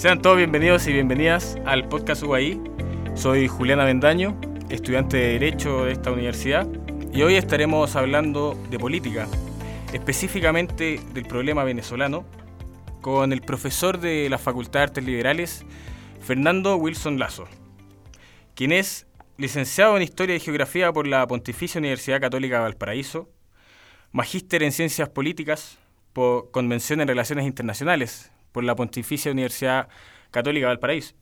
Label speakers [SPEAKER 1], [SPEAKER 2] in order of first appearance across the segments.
[SPEAKER 1] Sean todos bienvenidos y bienvenidas al podcast UAI. Soy Juliana Bendaño, estudiante de Derecho de esta universidad, y hoy estaremos hablando de política, específicamente del problema venezolano, con el profesor de la Facultad de Artes Liberales, Fernando Wilson Lazo, quien es licenciado en Historia y Geografía por la Pontificia Universidad Católica de Valparaíso, magíster en Ciencias Políticas por Convención en Relaciones Internacionales por la Pontificia Universidad Católica de Valparaíso,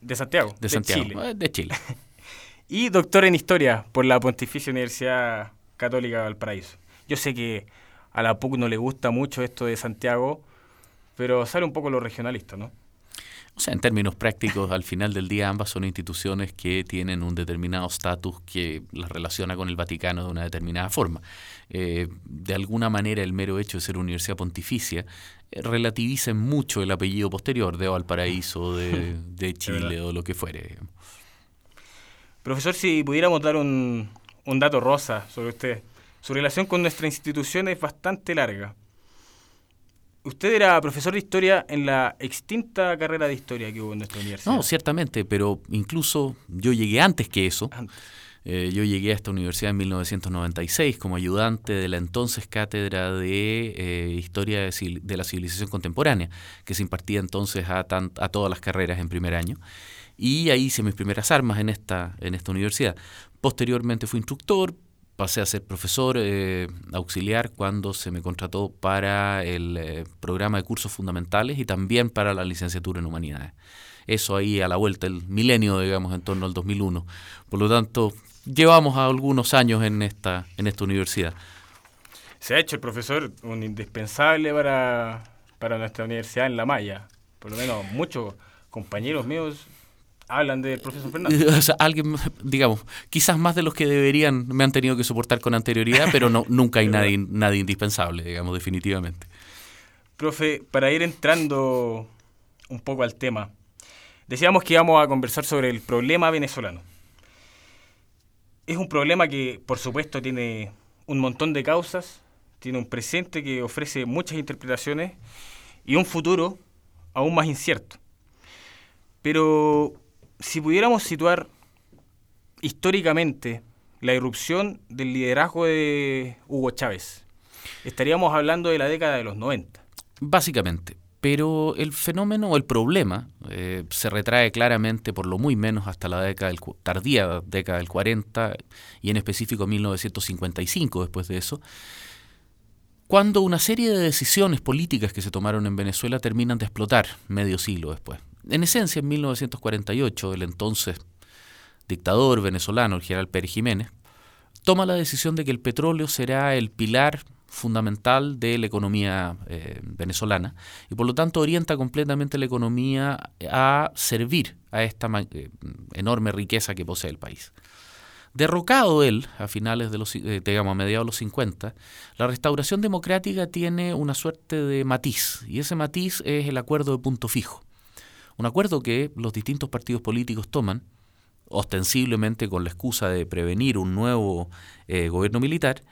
[SPEAKER 1] de Santiago,
[SPEAKER 2] de, Santiago,
[SPEAKER 1] Chile.
[SPEAKER 2] De Chile.
[SPEAKER 1] y doctor en Historia por la Pontificia Universidad Católica de Valparaíso. Yo sé que a la PUC no le gusta mucho esto de Santiago, pero sale un poco lo regionalista, ¿no?
[SPEAKER 2] O sea, en términos prácticos, al final del día ambas son instituciones que tienen un determinado estatus que las relaciona con el Vaticano de una determinada forma. Eh, de alguna manera, el mero hecho de ser universidad pontificia eh, relativiza mucho el apellido posterior de Valparaíso, de, de Chile o lo que fuere.
[SPEAKER 1] Profesor, si pudiéramos dar un, un dato rosa sobre usted. Su relación con nuestra institución es bastante larga. Usted era profesor de historia en la extinta carrera de historia que hubo en nuestra universidad.
[SPEAKER 2] No, ciertamente, pero incluso yo llegué antes que eso. Eh, yo llegué a esta universidad en 1996 como ayudante de la entonces cátedra de eh, Historia de, de, la Civilización Contemporánea, que se impartía entonces a, a todas las carreras en primer año. Y ahí hice mis primeras armas en esta, en esta universidad. Posteriormente fui instructor, pasé a ser profesor eh, auxiliar cuando se me contrató para el eh, programa de cursos fundamentales y también para la licenciatura en humanidades. Eso ahí a la vuelta, el milenio, digamos, en torno al 2001. Por lo tanto, llevamos algunos años en esta, en esta universidad.
[SPEAKER 1] Se ha hecho el profesor un indispensable para, para nuestra universidad en La Maya. Por lo menos muchos compañeros míos hablan del profesor Fernández.
[SPEAKER 2] O sea, alguien, digamos, quizás más de los que deberían me han tenido que soportar con anterioridad, pero no, nunca hay nadie, nadie indispensable, digamos, definitivamente.
[SPEAKER 1] Profe, para ir entrando un poco al tema, decíamos que íbamos a conversar sobre el problema venezolano. Es un problema que, por supuesto, tiene un montón de causas, tiene un presente que ofrece muchas interpretaciones y un futuro aún más incierto. Pero si pudiéramos situar históricamente la irrupción del liderazgo de Hugo Chávez, estaríamos hablando de la década de los 90.
[SPEAKER 2] Básicamente. Pero el fenómeno o el problema eh, se retrae claramente por lo muy menos hasta la década del, tardía década del 40 y en específico 1955 después de eso, cuando una serie de decisiones políticas que se tomaron en Venezuela terminan de explotar medio siglo después. En esencia, en 1948, el entonces dictador venezolano, el general Pérez Jiménez, toma la decisión de que el petróleo será el pilar fundamental de la economía eh, venezolana y por lo tanto orienta completamente la economía a servir a esta eh, enorme riqueza que posee el país. Derrocado él a finales de los, eh, digamos, a mediados de los 50, la restauración democrática tiene una suerte de matiz y ese matiz es el acuerdo de punto fijo. Un acuerdo que los distintos partidos políticos toman, ostensiblemente con la excusa de prevenir un nuevo eh, gobierno militar,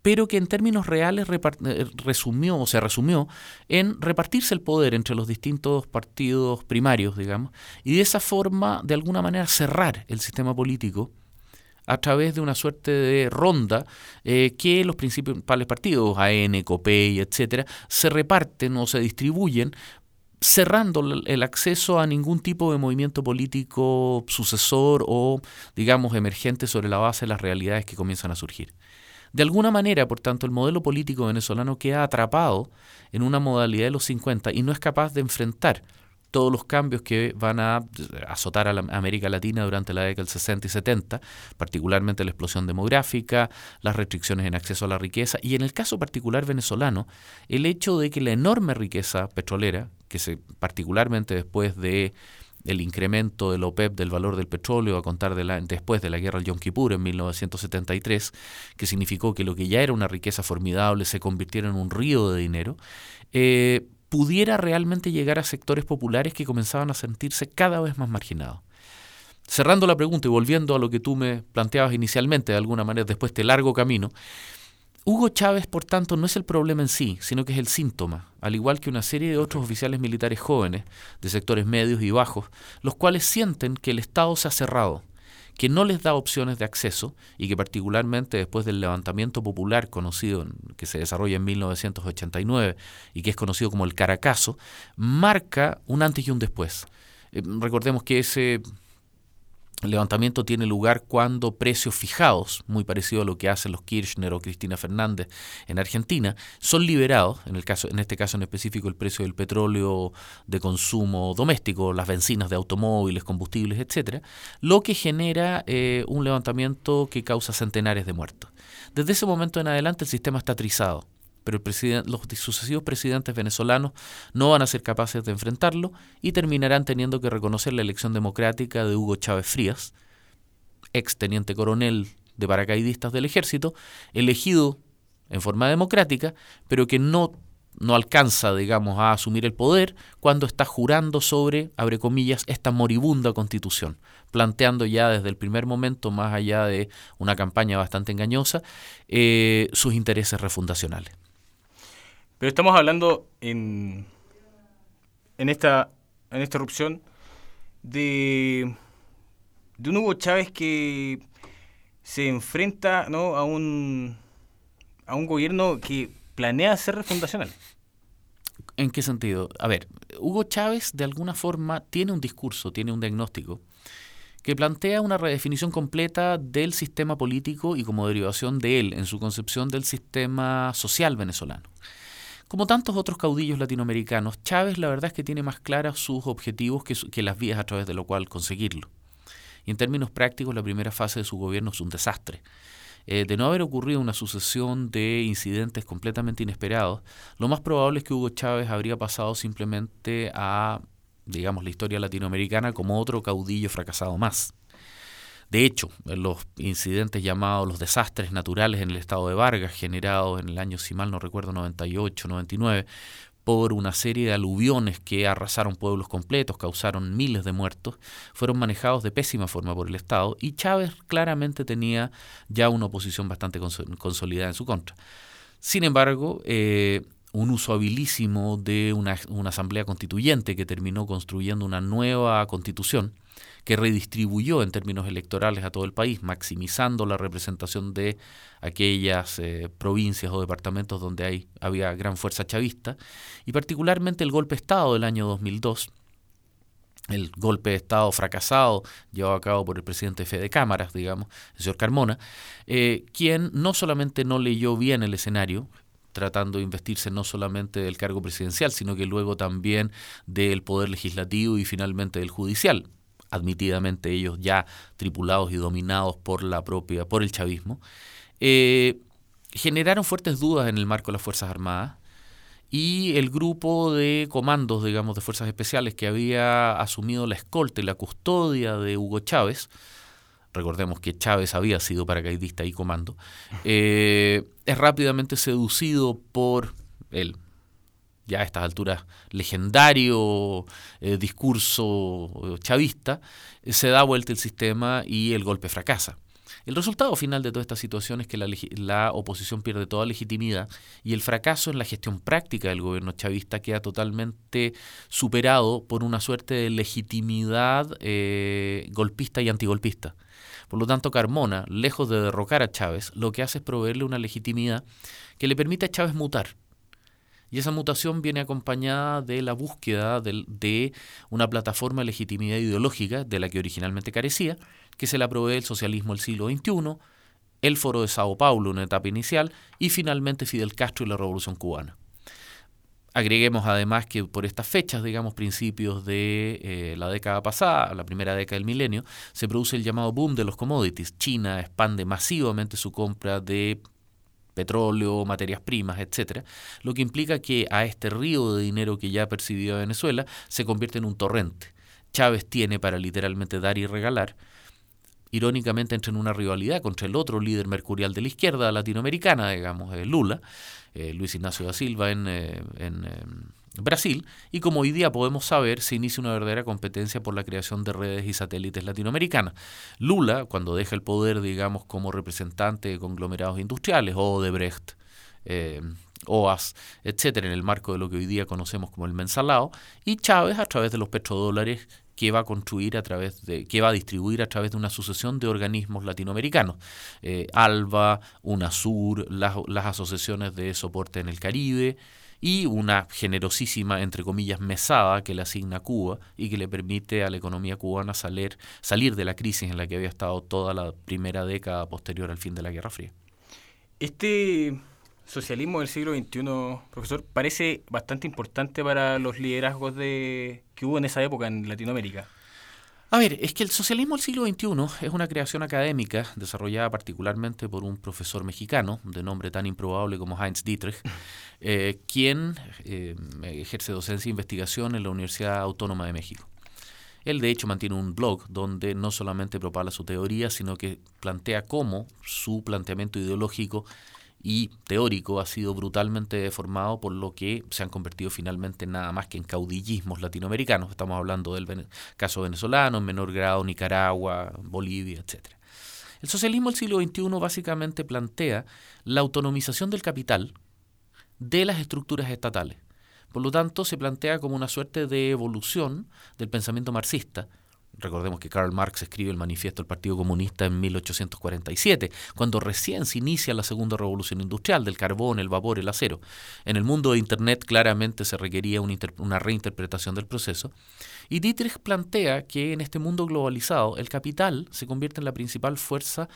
[SPEAKER 2] pero que en términos reales eh, resumió o se resumió en repartirse el poder entre los distintos partidos primarios, digamos, y de esa forma, de alguna manera, cerrar el sistema político a través de una suerte de ronda eh, que los principales partidos, AN, COPEI, etcétera, se reparten o se distribuyen cerrando el acceso a ningún tipo de movimiento político sucesor o, digamos, emergente sobre la base de las realidades que comienzan a surgir. De alguna manera, por tanto, el modelo político venezolano queda atrapado en una modalidad de los 50 y no es capaz de enfrentar todos los cambios que van a azotar a la América Latina durante la década del 60 y 70, particularmente la explosión demográfica, las restricciones en acceso a la riqueza y en el caso particular venezolano, el hecho de que la enorme riqueza petrolera, que se particularmente después de el incremento del OPEP del valor del petróleo a contar de la, después de la guerra del Yom Kippur en 1973, que significó que lo que ya era una riqueza formidable se convirtiera en un río de dinero, eh, pudiera realmente llegar a sectores populares que comenzaban a sentirse cada vez más marginados. Cerrando la pregunta y volviendo a lo que tú me planteabas inicialmente, de alguna manera, después de este largo camino, Hugo Chávez, por tanto, no es el problema en sí, sino que es el síntoma, al igual que una serie de otros oficiales militares jóvenes, de sectores medios y bajos, los cuales sienten que el Estado se ha cerrado, que no les da opciones de acceso y que particularmente después del levantamiento popular conocido que se desarrolla en 1989 y que es conocido como el Caracazo, marca un antes y un después. Eh, recordemos que ese el levantamiento tiene lugar cuando precios fijados, muy parecido a lo que hacen los Kirchner o Cristina Fernández en Argentina, son liberados, en, el caso, en este caso en específico el precio del petróleo de consumo doméstico, las bencinas de automóviles, combustibles, etcétera, lo que genera eh, un levantamiento que causa centenares de muertos. Desde ese momento en adelante el sistema está trizado pero los sucesivos presidentes venezolanos no van a ser capaces de enfrentarlo y terminarán teniendo que reconocer la elección democrática de Hugo Chávez Frías, ex teniente coronel de paracaidistas del ejército, elegido en forma democrática, pero que no, no alcanza, digamos, a asumir el poder cuando está jurando sobre, abre comillas, esta moribunda constitución, planteando ya desde el primer momento, más allá de una campaña bastante engañosa, eh, sus intereses refundacionales.
[SPEAKER 1] Pero estamos hablando en, en, esta, en esta erupción de, de un Hugo Chávez que se enfrenta ¿no? a, un, a un gobierno que planea ser refundacional.
[SPEAKER 2] ¿En qué sentido? A ver, Hugo Chávez de alguna forma tiene un discurso, tiene un diagnóstico que plantea una redefinición completa del sistema político y como derivación de él en su concepción del sistema social venezolano. Como tantos otros caudillos latinoamericanos, Chávez la verdad es que tiene más claras sus objetivos que, las vías a través de lo cual conseguirlo. Y en términos prácticos, la primera fase de su gobierno es un desastre. Eh, de no haber ocurrido una sucesión de incidentes completamente inesperados, lo más probable es que Hugo Chávez habría pasado simplemente a, digamos, la historia latinoamericana como otro caudillo fracasado más. De hecho, los incidentes llamados los desastres naturales en el estado de Vargas, generados en el año, si mal no recuerdo, 98, 99, por una serie de aluviones que arrasaron pueblos completos, causaron miles de muertos, fueron manejados de pésima forma por el Estado y Chávez claramente tenía ya una oposición bastante consolidada en su contra. Sin embargo, eh, un uso habilísimo de una, una, asamblea constituyente que terminó construyendo una nueva constitución, que redistribuyó en términos electorales a todo el país, maximizando la representación de aquellas eh, provincias o departamentos donde hay, había gran fuerza chavista, y particularmente el golpe de Estado del año 2002, el golpe de Estado fracasado llevado a cabo por el presidente Fede Cámaras, digamos, el señor Carmona, eh, quien no solamente no leyó bien el escenario, tratando de investirse no solamente del cargo presidencial, sino que luego también del poder legislativo y finalmente del judicial, admitidamente ellos ya tripulados y dominados por la propia, por el chavismo, eh, generaron fuertes dudas en el marco de las Fuerzas Armadas y el grupo de comandos, digamos, de fuerzas especiales que había asumido la escolta y la custodia de Hugo Chávez, recordemos que Chávez había sido paracaidista y comando, eh, es rápidamente seducido por el ya a estas alturas legendario eh, discurso eh, chavista, eh, se da vuelta el sistema y el golpe fracasa. El resultado final de toda esta situación es que la, la, oposición pierde toda legitimidad y el fracaso en la gestión práctica del gobierno chavista queda totalmente superado por una suerte de legitimidad golpista y antigolpista. Por lo tanto, Carmona, lejos de derrocar a Chávez, lo que hace es proveerle una legitimidad que le permite a Chávez mutar y esa mutación viene acompañada de la búsqueda de, una plataforma de legitimidad ideológica de la que originalmente carecía, que se la provee el socialismo del siglo XXI, el Foro de Sao Paulo, una etapa inicial, y finalmente Fidel Castro y la Revolución Cubana. Agreguemos además que por estas fechas, digamos principios de eh, la década pasada, la primera década del milenio, se produce el llamado boom de los commodities. China expande masivamente su compra de petróleo, materias primas, etcétera, lo que implica que a este río de dinero que ya percibió Venezuela se convierte en un torrente. Chávez tiene para literalmente dar y regalar. Irónicamente entra en una rivalidad contra el otro líder mercurial de la izquierda latinoamericana, digamos, eh, Lula, eh, Luis Ignacio da Silva en, eh, en Brasil y como hoy día podemos saber, se inicia una verdadera competencia por la creación de redes y satélites latinoamericanas. Lula, cuando deja el poder, digamos, como representante de conglomerados industriales, o Odebrecht, eh, OAS, etcétera, en el marco de lo que hoy día conocemos como el mensalado, y Chávez a través de los petrodólares que va a construir a través de, que va a distribuir a través de una sucesión de organismos latinoamericanos, eh, ALBA, UNASUR, las asociaciones de soporte en el Caribe, y una generosísima, entre comillas, mesada que le asigna Cuba y que le permite a la economía cubana salir, salir de la crisis en la que había estado toda la primera década posterior al fin de la Guerra Fría.
[SPEAKER 1] Este socialismo del siglo XXI, profesor, parece bastante importante para los liderazgos de, que hubo en esa época en Latinoamérica.
[SPEAKER 2] A ver, es que el socialismo del siglo XXI es una creación académica desarrollada particularmente por un profesor mexicano de nombre tan improbable como Heinz Dietrich, eh, quien eh, ejerce docencia e investigación en la Universidad Autónoma de México. Él de hecho mantiene un blog donde no solamente propala su teoría, sino que plantea cómo su planteamiento ideológico y teórico ha sido brutalmente deformado por lo que se han convertido finalmente nada más que en caudillismos latinoamericanos. Estamos hablando del caso venezolano, en menor grado Nicaragua, Bolivia, etc. El socialismo del siglo XXI básicamente plantea la autonomización del capital de las estructuras estatales. Por lo tanto, se plantea como una suerte de evolución del pensamiento marxista, Recordemos que Karl Marx escribe el manifiesto del Partido Comunista en 1847, cuando recién se inicia la segunda revolución industrial del carbón, el vapor, el acero. En el mundo de Internet claramente se requería una, reinterpretación del proceso. Y Dietrich plantea que en este mundo globalizado el capital se convierte en la principal fuerza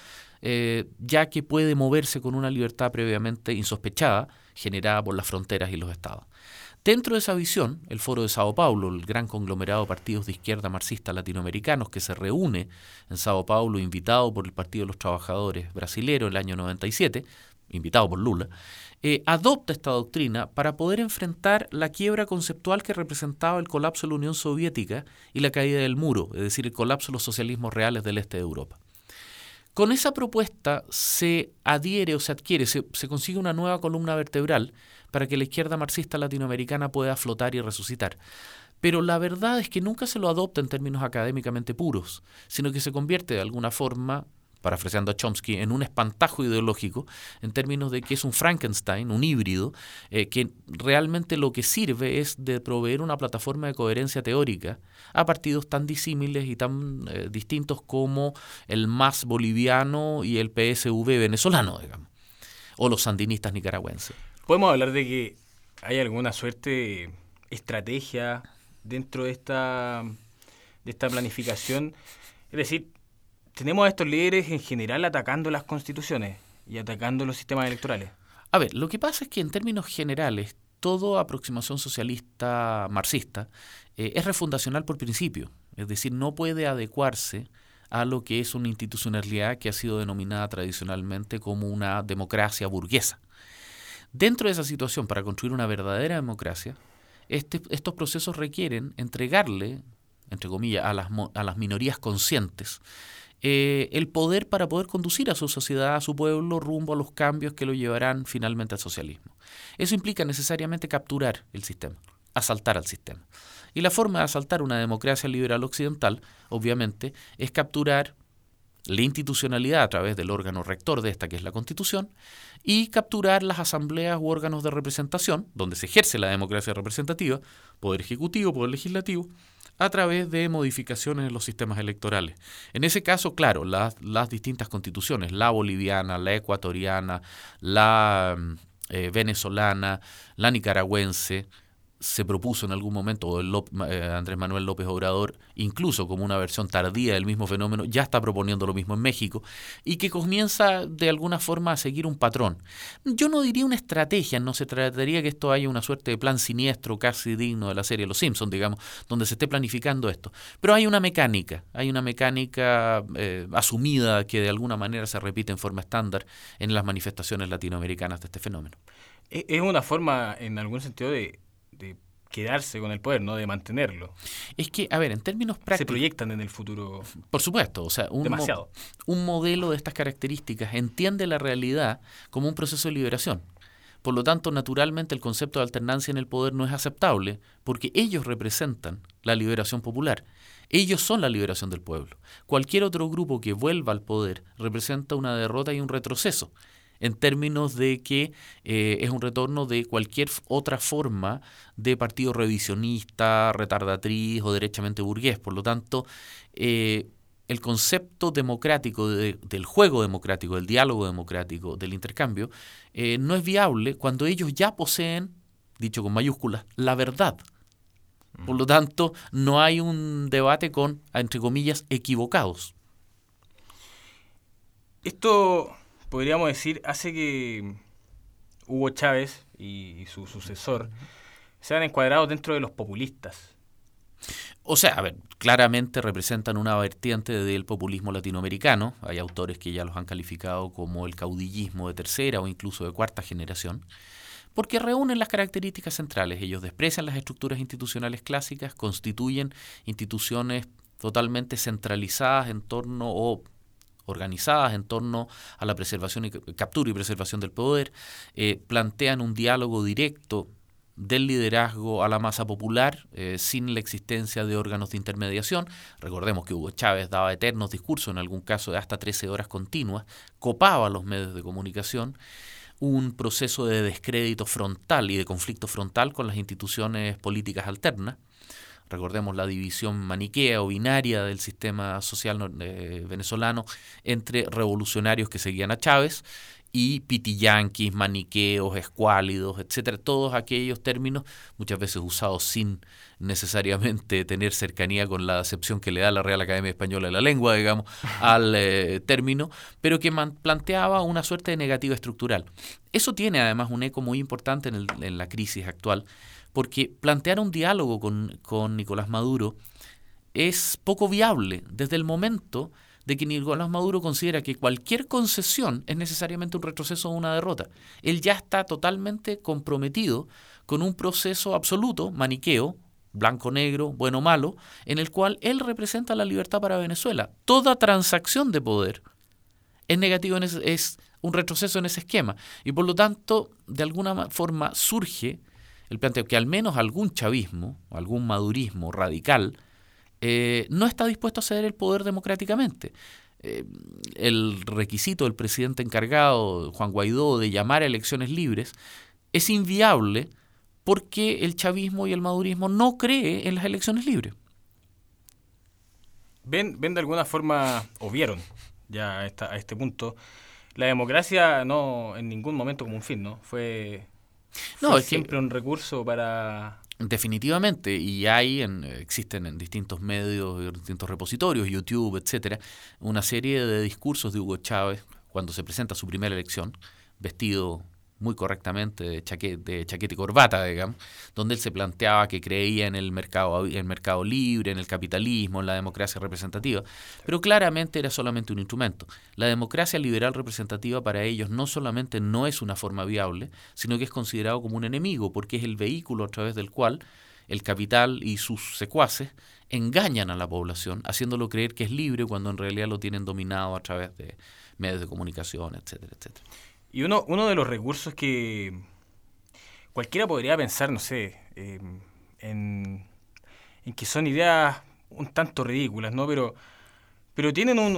[SPEAKER 2] eh, ya que puede moverse con una libertad previamente insospechada generada por las fronteras y los estados. Dentro de esa visión, el Foro de Sao Paulo, el gran conglomerado de partidos de izquierda marxista latinoamericanos que se reúne en Sao Paulo, invitado por el Partido de los Trabajadores brasilero el año 97, invitado por Lula, eh, adopta esta doctrina para poder enfrentar la quiebra conceptual que representaba el colapso de la Unión Soviética y la caída del muro, es decir, el colapso de los socialismos reales del este de Europa. Con esa propuesta se adhiere o se adquiere, se, se consigue una nueva columna vertebral para que la izquierda marxista latinoamericana pueda flotar y resucitar. Pero la verdad es que nunca se lo adopta en términos académicamente puros, sino que se convierte de alguna forma, parafraseando a Chomsky, en un espantajo ideológico, en términos de que es un Frankenstein, un híbrido, eh, que realmente lo que sirve es de proveer una plataforma de coherencia teórica a partidos tan disímiles y tan eh, distintos como el MAS boliviano y el PSV venezolano, digamos, o los sandinistas nicaragüenses.
[SPEAKER 1] ¿Podemos hablar de que hay alguna suerte de estrategia dentro de esta, de esta planificación? Es decir, tenemos a estos líderes en general atacando las constituciones y atacando los sistemas electorales.
[SPEAKER 2] A ver, lo que pasa es que en términos generales, toda aproximación socialista marxista eh, es refundacional por principio, es decir, no puede adecuarse a lo que es una institucionalidad que ha sido denominada tradicionalmente como una democracia burguesa. Dentro de esa situación, para construir una verdadera democracia, este, estos procesos requieren entregarle, entre comillas, a las, a las minorías conscientes, eh, el poder para poder conducir a su sociedad, a su pueblo, rumbo a los cambios que lo llevarán finalmente al socialismo. Eso implica necesariamente capturar el sistema, asaltar al sistema. Y la forma de asaltar una democracia liberal occidental, obviamente, es capturar la institucionalidad a través del órgano rector de esta, que es la Constitución, y capturar las asambleas u órganos de representación, donde se ejerce la democracia representativa, poder ejecutivo, poder legislativo, a través de modificaciones en los sistemas electorales. En ese caso, claro, las, las distintas constituciones, la boliviana, la ecuatoriana, la mm, eh, venezolana, la nicaragüense, se propuso en algún momento, el eh, Andrés Manuel López Obrador, incluso como una versión tardía del mismo fenómeno, ya está proponiendo lo mismo en México, y que comienza de alguna forma a seguir un patrón. Yo no diría una estrategia, no se trataría que esto haya una suerte de plan siniestro casi digno de la serie Los Simpsons, digamos, donde se esté planificando esto. Pero hay una mecánica, hay una mecánica eh, asumida que de alguna manera se repite en forma estándar en las manifestaciones latinoamericanas de este fenómeno.
[SPEAKER 1] Es una forma, en algún sentido, de de quedarse con el poder, no de mantenerlo.
[SPEAKER 2] Es que, a ver, en términos prácticos...
[SPEAKER 1] Se proyectan en el futuro.
[SPEAKER 2] Por supuesto, o sea, un,
[SPEAKER 1] demasiado.
[SPEAKER 2] un modelo de estas características entiende la realidad como un proceso de liberación. Por lo tanto, naturalmente el concepto de alternancia en el poder no es aceptable porque ellos representan la liberación popular. Ellos son la liberación del pueblo. Cualquier otro grupo que vuelva al poder representa una derrota y un retroceso. En términos de que eh, es un retorno de cualquier otra forma de partido revisionista, retardatriz o derechamente burgués. Por lo tanto, eh, el concepto democrático del juego democrático, del diálogo democrático, del intercambio, eh, no es viable cuando ellos ya poseen, dicho con mayúsculas, la verdad. Por lo tanto, no hay un debate con, entre comillas, equivocados.
[SPEAKER 1] Esto podríamos decir, hace que Hugo Chávez y, su sucesor sean encuadrados dentro de los populistas.
[SPEAKER 2] O sea, a ver, claramente representan una vertiente del populismo latinoamericano. Hay autores que ya los han calificado como el caudillismo de tercera o incluso de cuarta generación, porque reúnen las características centrales. Ellos desprecian las estructuras institucionales clásicas, constituyen instituciones totalmente centralizadas en torno o organizadas en torno a la preservación y captura y preservación del poder, eh, plantean un diálogo directo del liderazgo a la masa popular eh, sin la existencia de órganos de intermediación. Recordemos que Hugo Chávez daba eternos discursos, en algún caso de hasta 13 horas continuas, copaba los medios de comunicación, un proceso de descrédito frontal y de conflicto frontal con las instituciones políticas alternas recordemos la división maniquea o binaria del sistema social eh, venezolano entre revolucionarios que seguían a Chávez y pitiyanquis, maniqueos, escuálidos, etcétera, todos aquellos términos muchas veces usados sin necesariamente tener cercanía con la acepción que le da la Real Academia Española de la Lengua, digamos, al eh, término, pero que planteaba una suerte de negativa estructural. Eso tiene además un eco muy importante en, en la crisis actual, porque plantear un diálogo con, Nicolás Maduro es poco viable desde el momento de que Nicolás Maduro considera que cualquier concesión es necesariamente un retroceso o una derrota. Él ya está totalmente comprometido con un proceso absoluto, maniqueo, blanco-negro, bueno-malo, en el cual él representa la libertad para Venezuela. Toda transacción de poder es negativo, es un retroceso en ese esquema. Y por lo tanto, de alguna forma surge el planteo que al menos algún chavismo, algún madurismo radical, eh, no está dispuesto a ceder el poder democráticamente. Eh, el requisito del presidente encargado, Juan Guaidó, de llamar a elecciones libres, es inviable porque el chavismo y el madurismo no cree en las elecciones libres.
[SPEAKER 1] Ven, ven de alguna forma, o vieron ya a, a este punto, la democracia no en ningún momento como un fin, ¿no? Fue no, es siempre un recurso para...
[SPEAKER 2] Definitivamente, y hay, en, existen en distintos medios, en distintos repositorios, YouTube, etcétera, una serie de discursos de Hugo Chávez cuando se presenta su primera elección, vestido muy correctamente de chaqueta, de y corbata, digamos, donde él se planteaba que creía en el mercado, el mercado libre, en el capitalismo, en la democracia representativa, pero claramente era solamente un instrumento. La democracia liberal representativa para ellos no solamente no es una forma viable, sino que es considerado como un enemigo, porque es el vehículo a través del cual el capital y sus secuaces engañan a la población, haciéndolo creer que es libre cuando en realidad lo tienen dominado a través de medios de comunicación, etcétera, etcétera.
[SPEAKER 1] Y uno, uno de los recursos que cualquiera podría pensar, no sé, eh, en, que son ideas un tanto ridículas, ¿no? Pero, pero tienen un,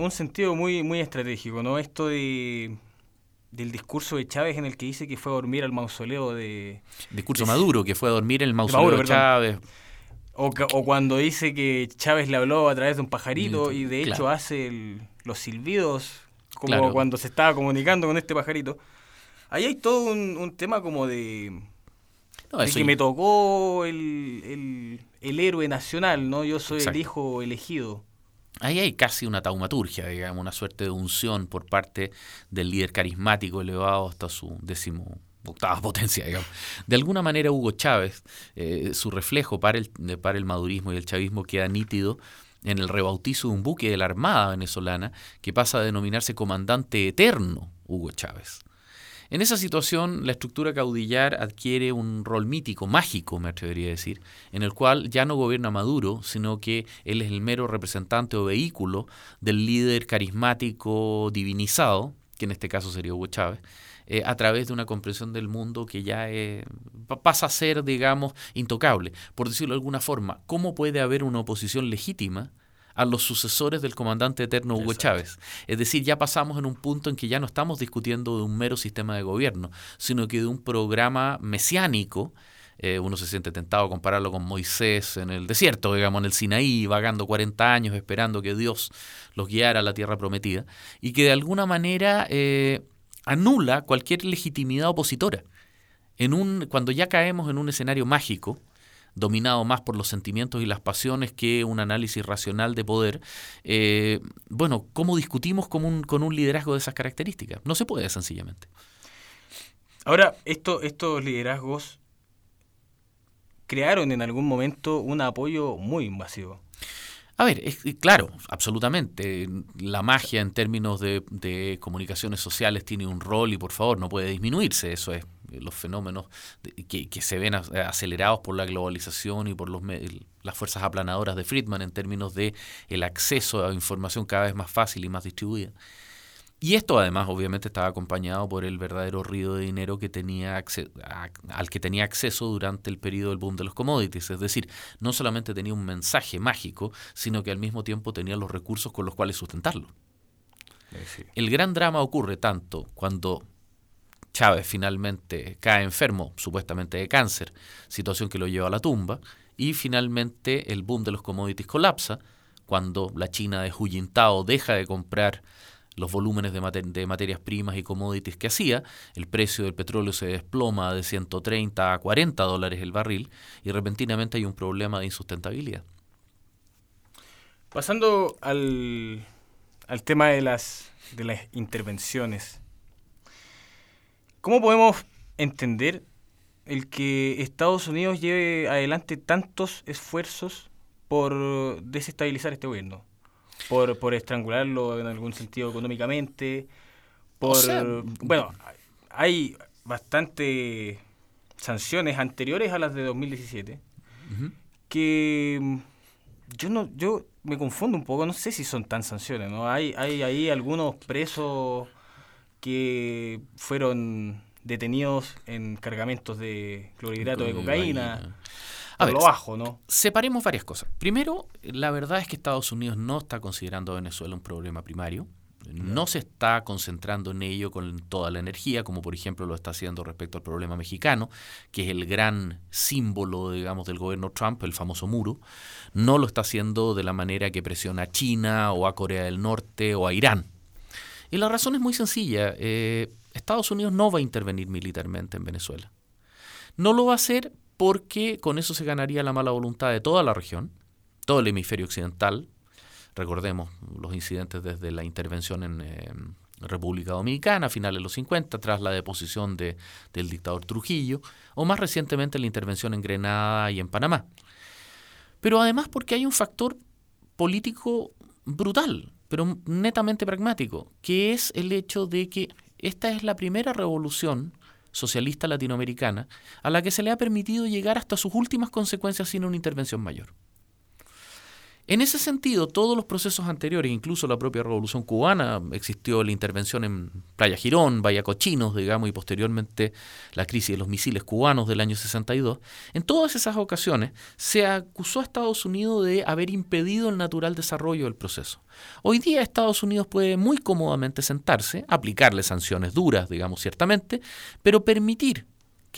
[SPEAKER 1] un, sentido muy, muy estratégico, ¿no? Esto de del discurso de Chávez en el que dice que fue a dormir al mausoleo de...
[SPEAKER 2] Discurso Maduro, que fue a dormir en el mausoleo de, Chávez.
[SPEAKER 1] O, o, cuando dice que Chávez le habló a través de un pajarito y de hecho hace los silbidos como cuando se estaba comunicando con este pajarito. Ahí hay todo un, tema como de, que me tocó el, héroe nacional, ¿no? Yo soy el hijo elegido.
[SPEAKER 2] Ahí hay casi una taumaturgia, digamos, una suerte de unción por parte del líder carismático elevado hasta su décimo octava potencia, digamos. De alguna manera Hugo Chávez, eh, su reflejo para el, para el madurismo y el chavismo queda nítido en el rebautizo de un buque de la Armada venezolana que pasa a denominarse Comandante Eterno Hugo Chávez. En esa situación, la estructura caudillar adquiere un rol mítico, mágico, me atrevería a decir, en el cual ya no gobierna Maduro, sino que él es el mero representante o vehículo del líder carismático divinizado, que en este caso sería Hugo Chávez, eh, a través de una comprensión del mundo que ya eh, pasa a ser, digamos, intocable. Por decirlo de alguna forma, ¿cómo puede haber una oposición legítima a los sucesores del comandante eterno Hugo Chávez. Es decir, ya pasamos en un punto en que ya no estamos discutiendo de un mero sistema de gobierno, sino que de un programa mesiánico. Eh, uno se siente tentado a compararlo con Moisés en el desierto, digamos, en el Sinaí, vagando 40 años esperando que Dios los guiara a la tierra prometida, y que de alguna manera eh, anula cualquier legitimidad opositora. En un, cuando ya caemos en un escenario mágico, dominado más por los sentimientos y las pasiones que un análisis racional de poder, eh, bueno, ¿cómo discutimos con un, con un liderazgo de esas características? No se puede sencillamente.
[SPEAKER 1] Ahora, esto, estos liderazgos crearon en algún momento un apoyo muy invasivo.
[SPEAKER 2] A ver, es, claro, absolutamente. La magia en términos de, de, comunicaciones sociales tiene un rol y por favor no puede disminuirse. Eso es los fenómenos que, que, se ven acelerados por la globalización y por los, las fuerzas aplanadoras de Friedman en términos de el acceso a información cada vez más fácil y más distribuida. Y esto además obviamente estaba acompañado por el verdadero río de dinero que tenía al que tenía acceso durante el periodo del boom de los commodities. Es decir, no solamente tenía un mensaje mágico, sino que al mismo tiempo tenía los recursos con los cuales sustentarlo. El gran drama ocurre tanto cuando Chávez finalmente cae enfermo, supuestamente de cáncer, situación que lo lleva a la tumba, y finalmente el boom de los commodities colapsa, cuando la China de deja de comprar los volúmenes de, de, materias primas y commodities que hacía, el precio del petróleo se desploma de 130 a 40 dólares el barril y repentinamente hay un problema de insustentabilidad.
[SPEAKER 1] Pasando al, al tema de las, de las intervenciones ¿Cómo podemos entender el que Estados Unidos lleve adelante tantos esfuerzos por desestabilizar este gobierno? Por, por estrangularlo en algún sentido económicamente, por... bueno, hay bastante sanciones anteriores a las de 2017 que mm, yo no yo me confundo un poco no sé si son tan sanciones no hay hay ahí algunos presos que fueron detenidos en cargamentos de clorhidrato de cocaína. A lo bajo, ¿no?
[SPEAKER 2] Separemos varias cosas. Primero, la verdad es que Estados Unidos no está considerando a Venezuela un problema primario. No se está concentrando en ello con toda la energía, como por ejemplo lo está haciendo respecto al problema mexicano, que es el gran símbolo, digamos, del gobierno Trump, el famoso muro. No lo está haciendo de la manera que presiona a China o a Corea del Norte o a Irán, y la razón es muy sencilla. Eh, Estados Unidos no va a intervenir militarmente en Venezuela. No lo va a hacer porque con eso se ganaría la mala voluntad de toda la región, todo el hemisferio occidental. Recordemos los incidentes desde la intervención en eh, República Dominicana a finales de los 50, tras la deposición de, del dictador Trujillo, o más recientemente la intervención en Grenada y en Panamá. Pero además porque hay un factor político brutal pero netamente pragmático, que es el hecho de que esta es la primera revolución socialista latinoamericana a la que se le ha permitido llegar hasta sus últimas consecuencias sin una intervención mayor. En ese sentido, todos los procesos anteriores, incluso la propia Revolución Cubana, existió la intervención en Playa Girón, Bahía Cochinos, digamos, y posteriormente la crisis de los misiles cubanos del año 62, en todas esas ocasiones se acusó a Estados Unidos de haber impedido el natural desarrollo del proceso. Hoy día Estados Unidos puede muy cómodamente sentarse, aplicarle sanciones duras, digamos, ciertamente, pero permitir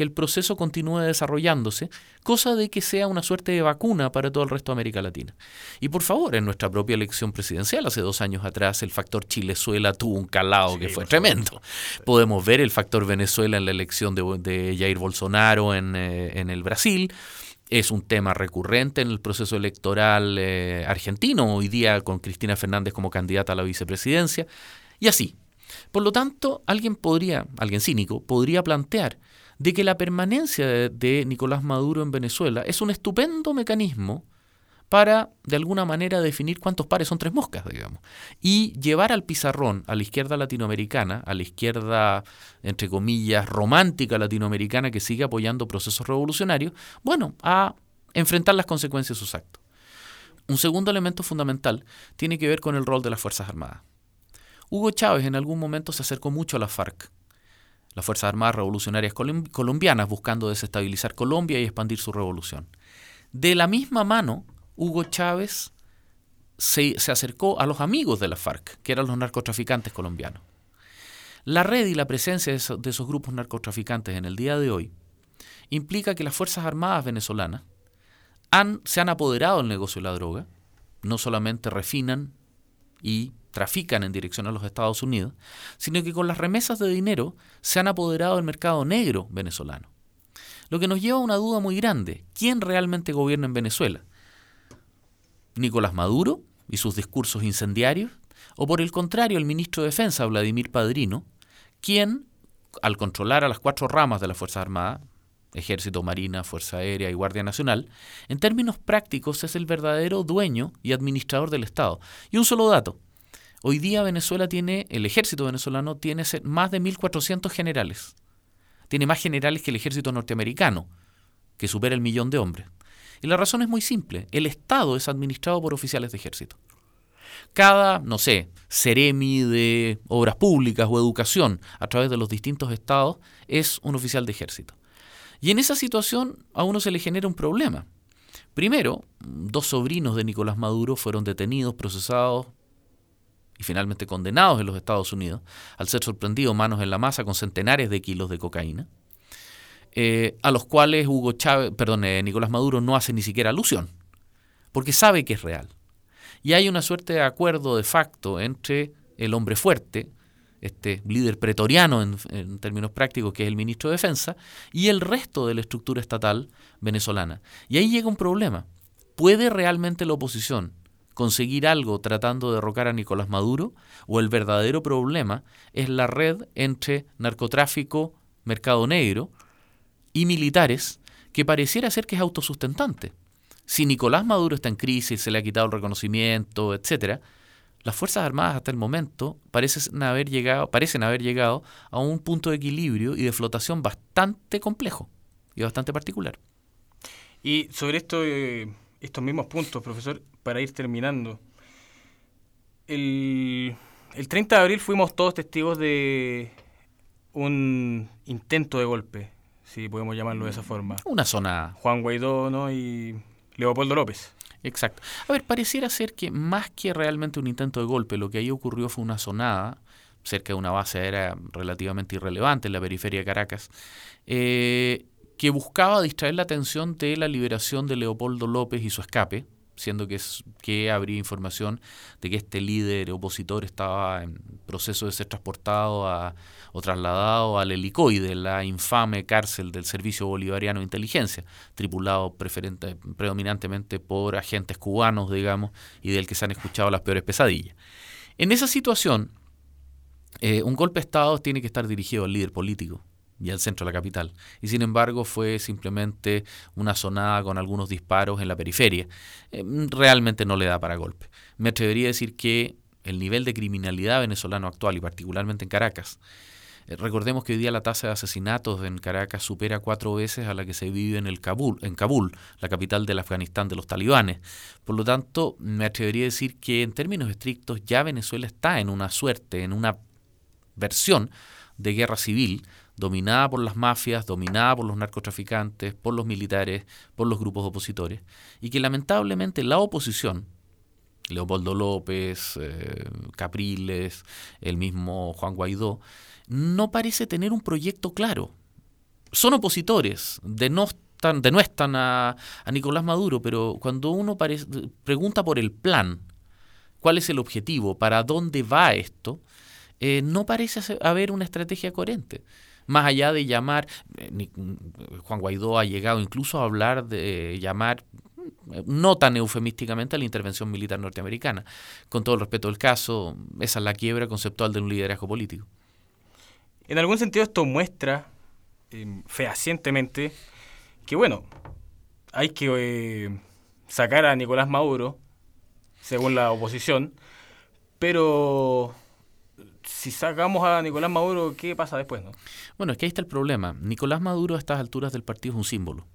[SPEAKER 2] que el proceso continúe desarrollándose, cosa de que sea una suerte de vacuna para todo el resto de América Latina. Y por favor, en nuestra propia elección presidencial, hace dos años atrás, el factor Chilezuela tuvo un calado que fue tremendo. Podemos ver el factor Venezuela en la elección de, Jair Bolsonaro en, eh, en, el Brasil. Es un tema recurrente en el proceso electoral eh, argentino, hoy día con Cristina Fernández como candidata a la vicepresidencia, y así. Por lo tanto, alguien podría, alguien cínico, podría plantear de que la permanencia de, Nicolás Maduro en Venezuela es un estupendo mecanismo para, de alguna manera, definir cuántos pares son tres moscas, digamos, y llevar al pizarrón a la izquierda latinoamericana, a la izquierda, entre comillas, romántica latinoamericana que sigue apoyando procesos revolucionarios, bueno, a enfrentar las consecuencias de sus actos. Un segundo elemento fundamental tiene que ver con el rol de las Fuerzas Armadas. Hugo Chávez en algún momento se acercó mucho a la FARC las Fuerzas Armadas Revolucionarias colombianas buscando desestabilizar Colombia y expandir su revolución. De la misma mano, Hugo Chávez se, se acercó a los amigos de la FARC, que eran los narcotraficantes colombianos. La red y la presencia de esos, grupos narcotraficantes en el día de hoy implica que las Fuerzas Armadas venezolanas han, se han apoderado del negocio de la droga, no solamente refinan y trafican en dirección a los Estados Unidos, sino que con las remesas de dinero se han apoderado del mercado negro venezolano. Lo que nos lleva a una duda muy grande. ¿Quién realmente gobierna en Venezuela? ¿Nicolás Maduro y sus discursos incendiarios? ¿O por el contrario el ministro de Defensa, Vladimir Padrino, quien, al controlar a las cuatro ramas de la Fuerza Armada, Ejército, Marina, Fuerza Aérea y Guardia Nacional, en términos prácticos es el verdadero dueño y administrador del Estado. Y un solo dato. Hoy día Venezuela tiene, el ejército venezolano tiene más de 1.400 generales tiene más generales que el ejército norteamericano, que supera el millón de hombres. Y la razón es muy simple, el Estado es administrado por oficiales de ejército. Cada, no sé, seremi de obras públicas o educación a través de los distintos estados es un oficial de ejército. Y en esa situación a uno se le genera un problema. Primero, dos sobrinos de Nicolás Maduro fueron detenidos, procesados y finalmente condenados en los Estados Unidos al ser sorprendidos manos en la masa con centenares de kilos de cocaína, eh, a los cuales Hugo Chávez, perdón, eh, Nicolás Maduro no hace ni siquiera alusión, porque sabe que es real. Y hay una suerte de acuerdo de facto entre el hombre fuerte, este líder pretoriano en, en, términos prácticos, que es el ministro de Defensa, y el resto de la estructura estatal venezolana. Y ahí llega un problema. ¿Puede realmente la oposición conseguir algo tratando de derrocar a Nicolás Maduro o el verdadero problema es la red entre narcotráfico, mercado negro y militares que pareciera ser que es autosustentante. Si Nicolás Maduro está en crisis, se le ha quitado el reconocimiento, etcétera, las Fuerzas Armadas hasta el momento parecen haber llegado, parecen haber llegado a un punto de equilibrio y de flotación bastante complejo y bastante particular.
[SPEAKER 1] Y sobre esto, eh, estos mismos puntos, profesor, para ir terminando. El, 30 de abril fuimos todos testigos de un intento de golpe, si podemos llamarlo de esa forma.
[SPEAKER 2] Una zona.
[SPEAKER 1] Juan Guaidó ¿no? y Leopoldo López.
[SPEAKER 2] Exacto. A ver, pareciera ser que más que realmente un intento de golpe, lo que ahí ocurrió fue una sonada cerca de una base aérea relativamente irrelevante en la periferia de Caracas, eh, que buscaba distraer la atención de la liberación de Leopoldo López y su escape, siendo que, que habría información de que este líder opositor estaba en proceso de ser transportado o trasladado al helicoide, la infame cárcel del Servicio Bolivariano de Inteligencia, tripulado predominantemente por agentes cubanos, digamos, y del que se han escuchado las peores pesadillas. En esa situación, eh, un golpe de Estado tiene que estar dirigido al líder político, y al centro de la capital. Y sin embargo fue simplemente una sonada con algunos disparos en la periferia. Eh, realmente no le da para golpe. Me atrevería a decir que el nivel de criminalidad venezolano actual, y particularmente en Caracas, eh, recordemos que hoy día la tasa de asesinatos en Caracas supera cuatro veces a la que se vive en, el Kabul, en Kabul, la capital del Afganistán de los talibanes. Por lo tanto, me atrevería a decir que en términos estrictos ya Venezuela está en una suerte, en una versión de guerra civil dominada por las mafias, dominada por los narcotraficantes, por los militares, por los grupos opositores, y que lamentablemente la oposición, Leopoldo López, eh, Capriles, el mismo Juan Guaidó, no parece tener un proyecto claro. Son opositores, denostan, denuestan a, a Nicolás Maduro, pero cuando uno pregunta por el plan, cuál es el objetivo, para dónde va esto, eh, no parece haber una estrategia coherente más allá de llamar, eh, Juan Guaidó ha llegado incluso a hablar de llamar no tan eufemísticamente a la intervención militar norteamericana. Con todo el respeto del caso, esa es la quiebra conceptual de un liderazgo político.
[SPEAKER 1] En algún sentido esto muestra eh, fehacientemente que, bueno, hay que eh, sacar a Nicolás Maduro, según la oposición, pero si sacamos a Nicolás Maduro, ¿qué pasa después? No?
[SPEAKER 2] Bueno, es que ahí está el problema. Nicolás Maduro a estas alturas del partido es un símbolo.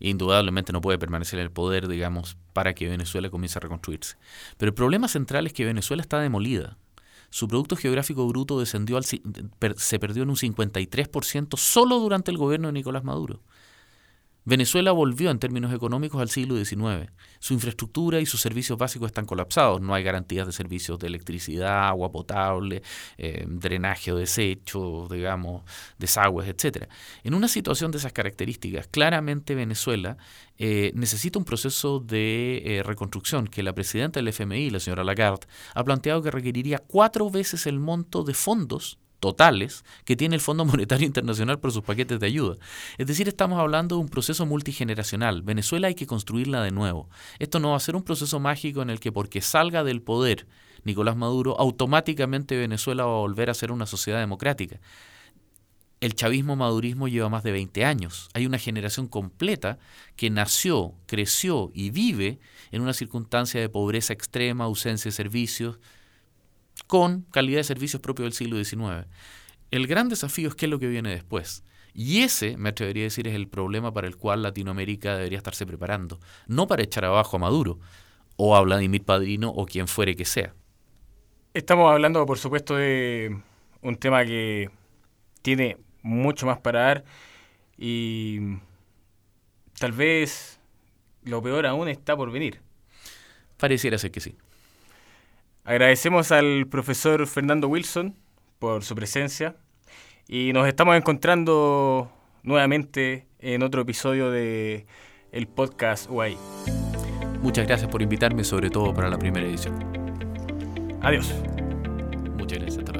[SPEAKER 2] Indudablemente no puede permanecer en el poder, digamos, para que Venezuela comience a reconstruirse. Pero el problema central es que Venezuela está demolida. Su Producto Geográfico Bruto descendió al, se perdió en un 53% solo durante el gobierno de Nicolás Maduro. Venezuela volvió en términos económicos al siglo XIX. Su infraestructura y sus servicios básicos están colapsados. No hay garantías de servicios de electricidad, agua potable, eh, drenaje o desecho, digamos, desagües, etc. En una situación de esas características, claramente Venezuela eh, necesita un proceso de eh, reconstrucción que la presidenta del FMI, la señora Lagarde, ha planteado que requeriría cuatro veces el monto de fondos totales que tiene el Fondo Monetario Internacional por sus paquetes de ayuda. Es decir, estamos hablando de un proceso multigeneracional. Venezuela hay que construirla de nuevo. Esto no va a ser un proceso mágico en el que porque salga del poder Nicolás Maduro, automáticamente Venezuela va a volver a ser una sociedad democrática. El chavismo-madurismo lleva más de 20 años. Hay una generación completa que nació, creció y vive en una circunstancia de pobreza extrema, ausencia de servicios, con calidad de servicios propio del siglo XIX. El gran desafío es qué es lo que viene después. Y ese, me atrevería a decir, es el problema para el cual Latinoamérica debería estarse preparando. No para echar abajo a Maduro, o a Vladimir Padrino, o quien fuere que sea.
[SPEAKER 1] Estamos hablando, por supuesto, de un tema que tiene mucho más para dar y tal vez lo peor aún está por venir.
[SPEAKER 2] Pareciera ser que sí.
[SPEAKER 1] Agradecemos al profesor Fernando Wilson por su presencia y nos estamos encontrando nuevamente en otro episodio de el podcast UAI.
[SPEAKER 2] Muchas gracias por invitarme, sobre todo para la primera edición.
[SPEAKER 1] Adiós.
[SPEAKER 2] Muchas gracias.